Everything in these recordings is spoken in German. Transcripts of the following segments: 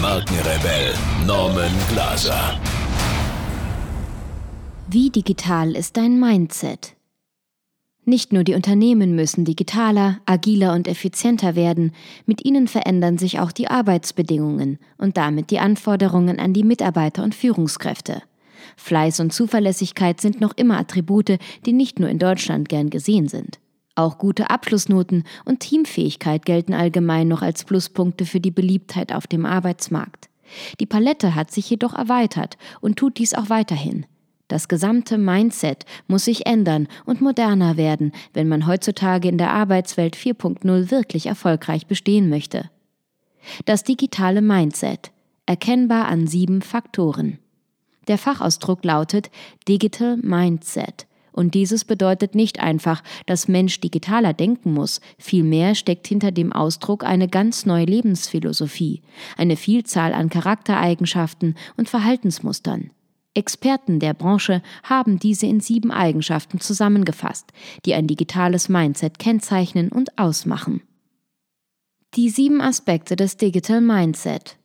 Markenrebell Norman Glaser. Wie digital ist dein Mindset? Nicht nur die Unternehmen müssen digitaler, agiler und effizienter werden, mit ihnen verändern sich auch die Arbeitsbedingungen und damit die Anforderungen an die Mitarbeiter und Führungskräfte. Fleiß und Zuverlässigkeit sind noch immer Attribute, die nicht nur in Deutschland gern gesehen sind. Auch gute Abschlussnoten und Teamfähigkeit gelten allgemein noch als Pluspunkte für die Beliebtheit auf dem Arbeitsmarkt. Die Palette hat sich jedoch erweitert und tut dies auch weiterhin. Das gesamte Mindset muss sich ändern und moderner werden, wenn man heutzutage in der Arbeitswelt 4.0 wirklich erfolgreich bestehen möchte. Das digitale Mindset, erkennbar an sieben Faktoren. Der Fachausdruck lautet Digital Mindset. Und dieses bedeutet nicht einfach, dass Mensch digitaler denken muss, vielmehr steckt hinter dem Ausdruck eine ganz neue Lebensphilosophie, eine Vielzahl an Charaktereigenschaften und Verhaltensmustern. Experten der Branche haben diese in sieben Eigenschaften zusammengefasst, die ein digitales Mindset kennzeichnen und ausmachen. Die sieben Aspekte des Digital Mindset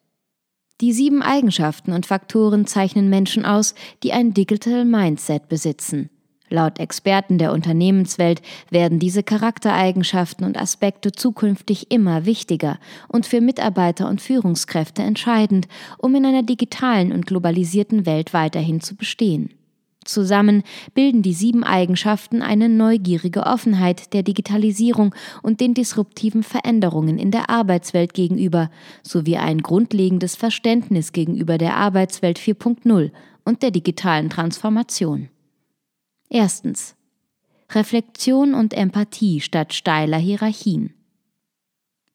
die sieben Eigenschaften und Faktoren zeichnen Menschen aus, die ein Digital Mindset besitzen. Laut Experten der Unternehmenswelt werden diese Charaktereigenschaften und Aspekte zukünftig immer wichtiger und für Mitarbeiter und Führungskräfte entscheidend, um in einer digitalen und globalisierten Welt weiterhin zu bestehen. Zusammen bilden die sieben Eigenschaften eine neugierige Offenheit der Digitalisierung und den disruptiven Veränderungen in der Arbeitswelt gegenüber, sowie ein grundlegendes Verständnis gegenüber der Arbeitswelt 4.0 und der digitalen Transformation. Erstens. Reflexion und Empathie statt steiler Hierarchien.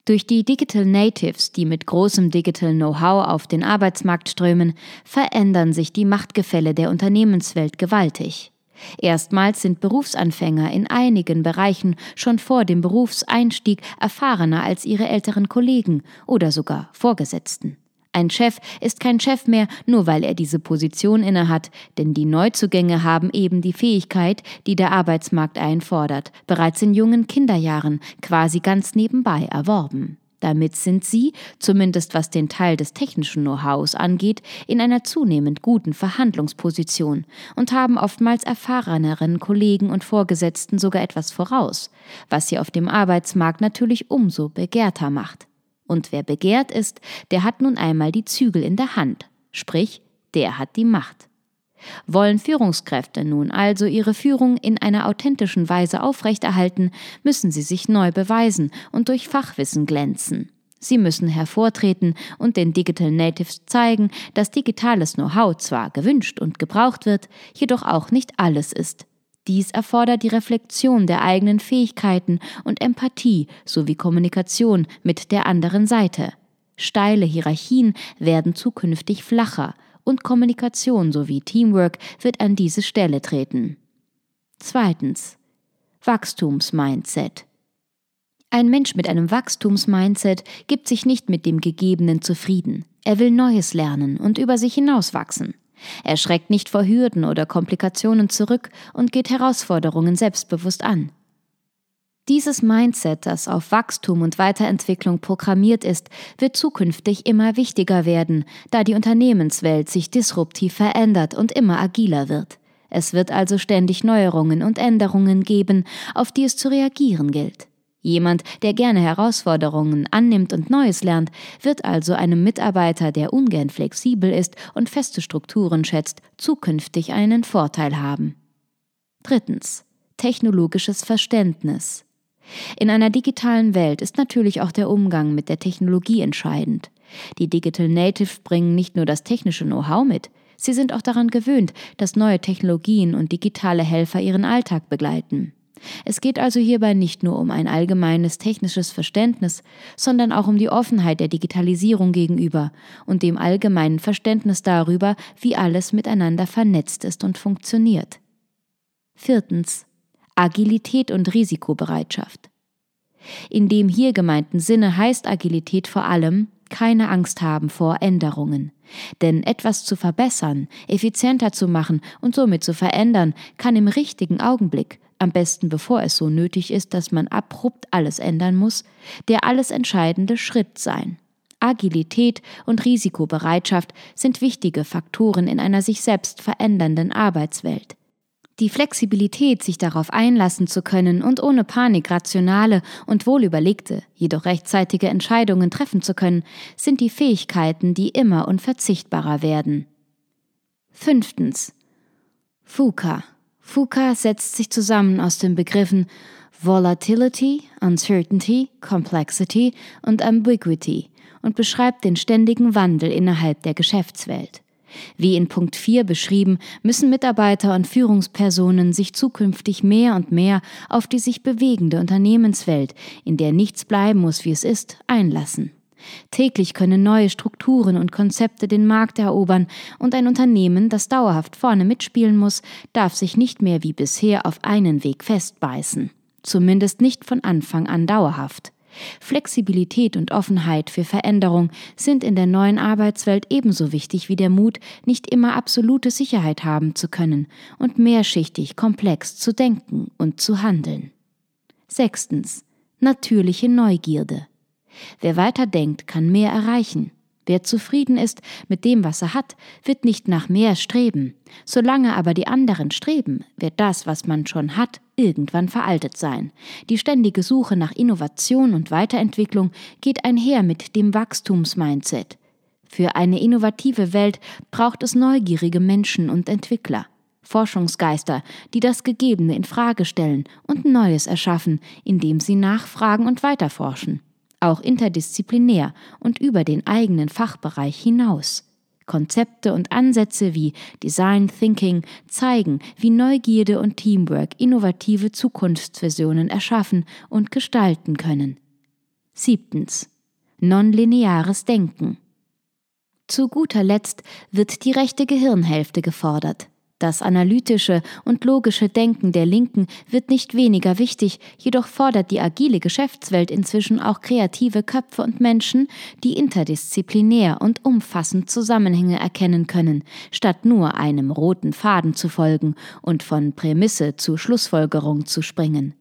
Durch die Digital Natives, die mit großem Digital Know-how auf den Arbeitsmarkt strömen, verändern sich die Machtgefälle der Unternehmenswelt gewaltig. Erstmals sind Berufsanfänger in einigen Bereichen schon vor dem Berufseinstieg erfahrener als ihre älteren Kollegen oder sogar Vorgesetzten. Ein Chef ist kein Chef mehr, nur weil er diese Position innehat, denn die Neuzugänge haben eben die Fähigkeit, die der Arbeitsmarkt einfordert, bereits in jungen Kinderjahren quasi ganz nebenbei erworben. Damit sind sie, zumindest was den Teil des technischen Know-hows angeht, in einer zunehmend guten Verhandlungsposition und haben oftmals erfahreneren Kollegen und Vorgesetzten sogar etwas voraus, was sie auf dem Arbeitsmarkt natürlich umso begehrter macht. Und wer begehrt ist, der hat nun einmal die Zügel in der Hand, sprich, der hat die Macht. Wollen Führungskräfte nun also ihre Führung in einer authentischen Weise aufrechterhalten, müssen sie sich neu beweisen und durch Fachwissen glänzen. Sie müssen hervortreten und den Digital Natives zeigen, dass digitales Know-how zwar gewünscht und gebraucht wird, jedoch auch nicht alles ist. Dies erfordert die Reflexion der eigenen Fähigkeiten und Empathie sowie Kommunikation mit der anderen Seite. Steile Hierarchien werden zukünftig flacher und Kommunikation sowie Teamwork wird an diese Stelle treten. Zweitens. Wachstumsmindset. Ein Mensch mit einem Wachstumsmindset gibt sich nicht mit dem Gegebenen zufrieden. Er will Neues lernen und über sich hinauswachsen. Er schreckt nicht vor Hürden oder Komplikationen zurück und geht Herausforderungen selbstbewusst an. Dieses Mindset, das auf Wachstum und Weiterentwicklung programmiert ist, wird zukünftig immer wichtiger werden, da die Unternehmenswelt sich disruptiv verändert und immer agiler wird. Es wird also ständig Neuerungen und Änderungen geben, auf die es zu reagieren gilt. Jemand, der gerne Herausforderungen annimmt und Neues lernt, wird also einem Mitarbeiter, der ungern flexibel ist und feste Strukturen schätzt, zukünftig einen Vorteil haben. Drittens. Technologisches Verständnis. In einer digitalen Welt ist natürlich auch der Umgang mit der Technologie entscheidend. Die Digital Native bringen nicht nur das technische Know-how mit, sie sind auch daran gewöhnt, dass neue Technologien und digitale Helfer ihren Alltag begleiten. Es geht also hierbei nicht nur um ein allgemeines technisches Verständnis, sondern auch um die Offenheit der Digitalisierung gegenüber und dem allgemeinen Verständnis darüber, wie alles miteinander vernetzt ist und funktioniert. Viertens. Agilität und Risikobereitschaft. In dem hier gemeinten Sinne heißt Agilität vor allem, keine Angst haben vor Änderungen. Denn etwas zu verbessern, effizienter zu machen und somit zu verändern, kann im richtigen Augenblick, am besten bevor es so nötig ist, dass man abrupt alles ändern muss, der alles entscheidende Schritt sein. Agilität und Risikobereitschaft sind wichtige Faktoren in einer sich selbst verändernden Arbeitswelt. Die Flexibilität, sich darauf einlassen zu können und ohne Panik rationale und wohlüberlegte, jedoch rechtzeitige Entscheidungen treffen zu können, sind die Fähigkeiten, die immer unverzichtbarer werden. Fünftens. FUKA. FUKA setzt sich zusammen aus den Begriffen Volatility, Uncertainty, Complexity und Ambiguity und beschreibt den ständigen Wandel innerhalb der Geschäftswelt. Wie in Punkt 4 beschrieben, müssen Mitarbeiter und Führungspersonen sich zukünftig mehr und mehr auf die sich bewegende Unternehmenswelt, in der nichts bleiben muss, wie es ist, einlassen. Täglich können neue Strukturen und Konzepte den Markt erobern, und ein Unternehmen, das dauerhaft vorne mitspielen muss, darf sich nicht mehr wie bisher auf einen Weg festbeißen. Zumindest nicht von Anfang an dauerhaft. Flexibilität und Offenheit für Veränderung sind in der neuen Arbeitswelt ebenso wichtig wie der Mut, nicht immer absolute Sicherheit haben zu können und mehrschichtig komplex zu denken und zu handeln. Sechstens. Natürliche Neugierde. Wer weiter denkt, kann mehr erreichen. Wer zufrieden ist mit dem, was er hat, wird nicht nach mehr streben. Solange aber die anderen streben, wird das, was man schon hat, irgendwann veraltet sein. Die ständige Suche nach Innovation und Weiterentwicklung geht einher mit dem Wachstumsmindset. Für eine innovative Welt braucht es neugierige Menschen und Entwickler. Forschungsgeister, die das Gegebene in Frage stellen und Neues erschaffen, indem sie nachfragen und weiterforschen auch interdisziplinär und über den eigenen Fachbereich hinaus. Konzepte und Ansätze wie Design Thinking zeigen, wie Neugierde und Teamwork innovative Zukunftsvisionen erschaffen und gestalten können. Siebtens. Nonlineares Denken. Zu guter Letzt wird die rechte Gehirnhälfte gefordert. Das analytische und logische Denken der Linken wird nicht weniger wichtig, jedoch fordert die agile Geschäftswelt inzwischen auch kreative Köpfe und Menschen, die interdisziplinär und umfassend Zusammenhänge erkennen können, statt nur einem roten Faden zu folgen und von Prämisse zu Schlussfolgerung zu springen.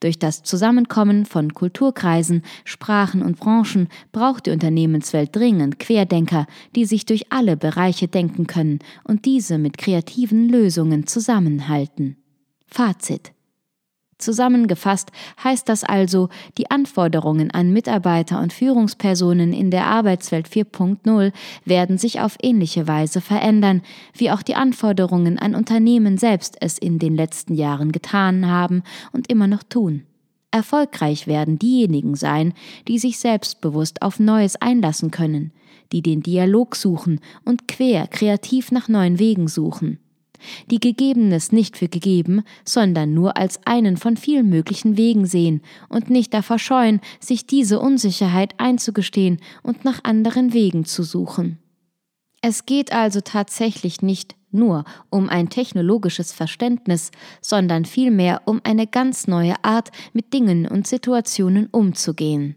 Durch das Zusammenkommen von Kulturkreisen, Sprachen und Branchen braucht die Unternehmenswelt dringend Querdenker, die sich durch alle Bereiche denken können und diese mit kreativen Lösungen zusammenhalten. Fazit Zusammengefasst heißt das also, die Anforderungen an Mitarbeiter und Führungspersonen in der Arbeitswelt 4.0 werden sich auf ähnliche Weise verändern, wie auch die Anforderungen an Unternehmen selbst es in den letzten Jahren getan haben und immer noch tun. Erfolgreich werden diejenigen sein, die sich selbstbewusst auf Neues einlassen können, die den Dialog suchen und quer kreativ nach neuen Wegen suchen die Gegebenes nicht für gegeben, sondern nur als einen von vielen möglichen Wegen sehen und nicht davor scheuen, sich diese Unsicherheit einzugestehen und nach anderen Wegen zu suchen. Es geht also tatsächlich nicht nur um ein technologisches Verständnis, sondern vielmehr um eine ganz neue Art, mit Dingen und Situationen umzugehen.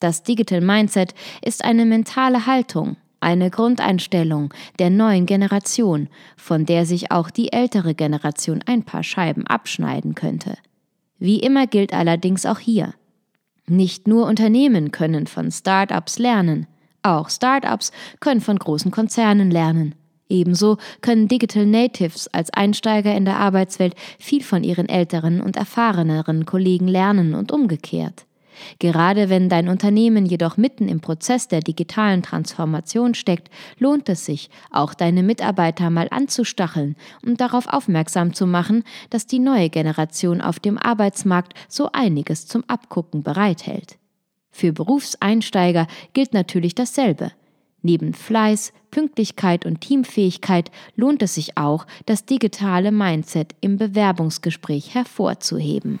Das Digital Mindset ist eine mentale Haltung, eine Grundeinstellung der neuen Generation, von der sich auch die ältere Generation ein paar Scheiben abschneiden könnte. Wie immer gilt allerdings auch hier. Nicht nur Unternehmen können von Start-ups lernen, auch Start-ups können von großen Konzernen lernen. Ebenso können Digital Natives als Einsteiger in der Arbeitswelt viel von ihren älteren und erfahreneren Kollegen lernen und umgekehrt. Gerade wenn dein Unternehmen jedoch mitten im Prozess der digitalen Transformation steckt, lohnt es sich, auch deine Mitarbeiter mal anzustacheln und darauf aufmerksam zu machen, dass die neue Generation auf dem Arbeitsmarkt so einiges zum Abgucken bereithält. Für Berufseinsteiger gilt natürlich dasselbe. Neben Fleiß, Pünktlichkeit und Teamfähigkeit lohnt es sich auch, das digitale Mindset im Bewerbungsgespräch hervorzuheben.